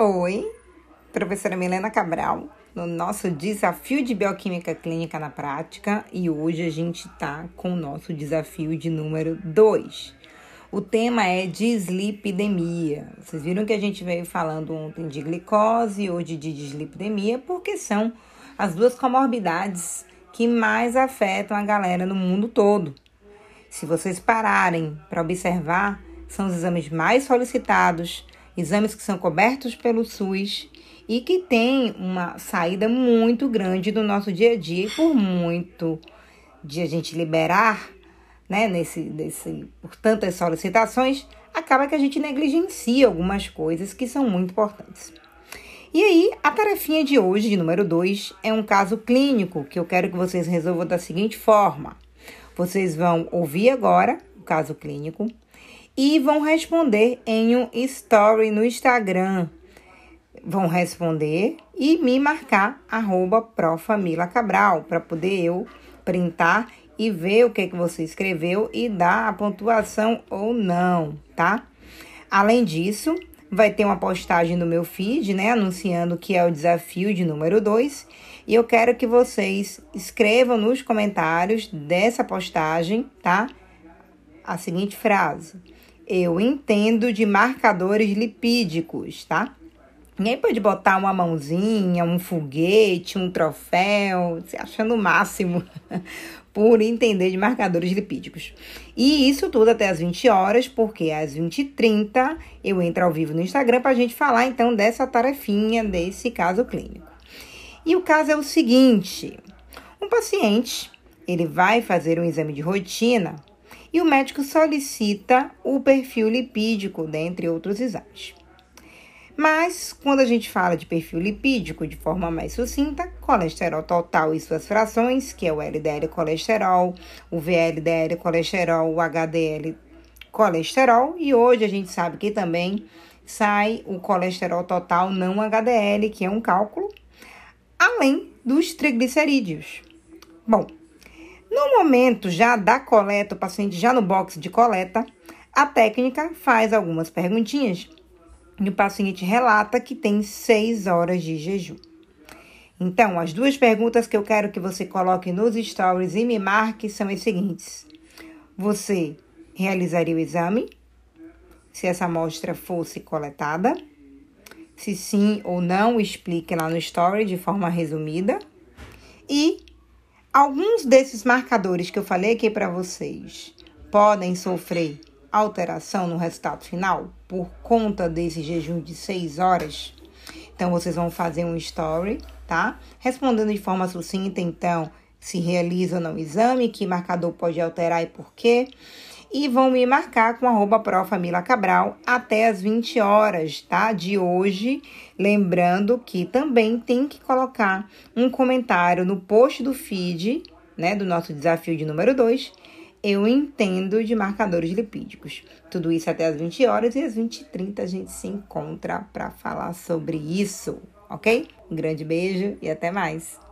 Oi, professora Milena Cabral, no nosso desafio de bioquímica clínica na prática e hoje a gente está com o nosso desafio de número 2. O tema é dislipidemia. Vocês viram que a gente veio falando ontem de glicose e hoje de dislipidemia, porque são as duas comorbidades que mais afetam a galera no mundo todo. Se vocês pararem para observar, são os exames mais solicitados, exames que são cobertos pelo SUS e que têm uma saída muito grande do nosso dia a dia e por muito de a gente liberar, né, nesse, nesse, por tantas solicitações, acaba que a gente negligencia algumas coisas que são muito importantes. E aí, a tarefinha de hoje, de número 2, é um caso clínico que eu quero que vocês resolvam da seguinte forma. Vocês vão ouvir agora o caso clínico, e vão responder em um story no Instagram. Vão responder e me marcar arroba Cabral para poder eu printar e ver o que, que você escreveu e dar a pontuação ou não, tá? Além disso, vai ter uma postagem no meu feed, né, anunciando que é o desafio de número 2, e eu quero que vocês escrevam nos comentários dessa postagem, tá? A seguinte frase: eu entendo de marcadores lipídicos, tá? Ninguém pode botar uma mãozinha, um foguete, um troféu, se achando o máximo por entender de marcadores lipídicos. E isso tudo até as 20 horas, porque às 20h30 eu entro ao vivo no Instagram para a gente falar então dessa tarefinha, desse caso clínico. E o caso é o seguinte: um paciente ele vai fazer um exame de rotina e o médico solicita o perfil lipídico, dentre outros exames. Mas, quando a gente fala de perfil lipídico de forma mais sucinta, colesterol total e suas frações, que é o LDL colesterol, o VLDL colesterol, o HDL colesterol, e hoje a gente sabe que também sai o colesterol total não HDL, que é um cálculo, além dos triglicerídeos. Bom, no momento já da coleta, o paciente já no box de coleta, a técnica faz algumas perguntinhas e o paciente relata que tem seis horas de jejum. Então, as duas perguntas que eu quero que você coloque nos stories e me marque são as seguintes: Você realizaria o exame? Se essa amostra fosse coletada? Se sim ou não, explique lá no story de forma resumida. E Alguns desses marcadores que eu falei aqui para vocês podem sofrer alteração no resultado final por conta desse jejum de 6 horas. Então, vocês vão fazer um story, tá? Respondendo de forma sucinta, então, se realiza ou não o exame, que marcador pode alterar e por quê e vão me marcar com arroba Cabral até as 20 horas, tá? De hoje. Lembrando que também tem que colocar um comentário no post do feed, né? Do nosso desafio de número 2. Eu entendo de marcadores lipídicos. Tudo isso até as 20 horas e às 20h30 a gente se encontra para falar sobre isso, ok? Um grande beijo e até mais!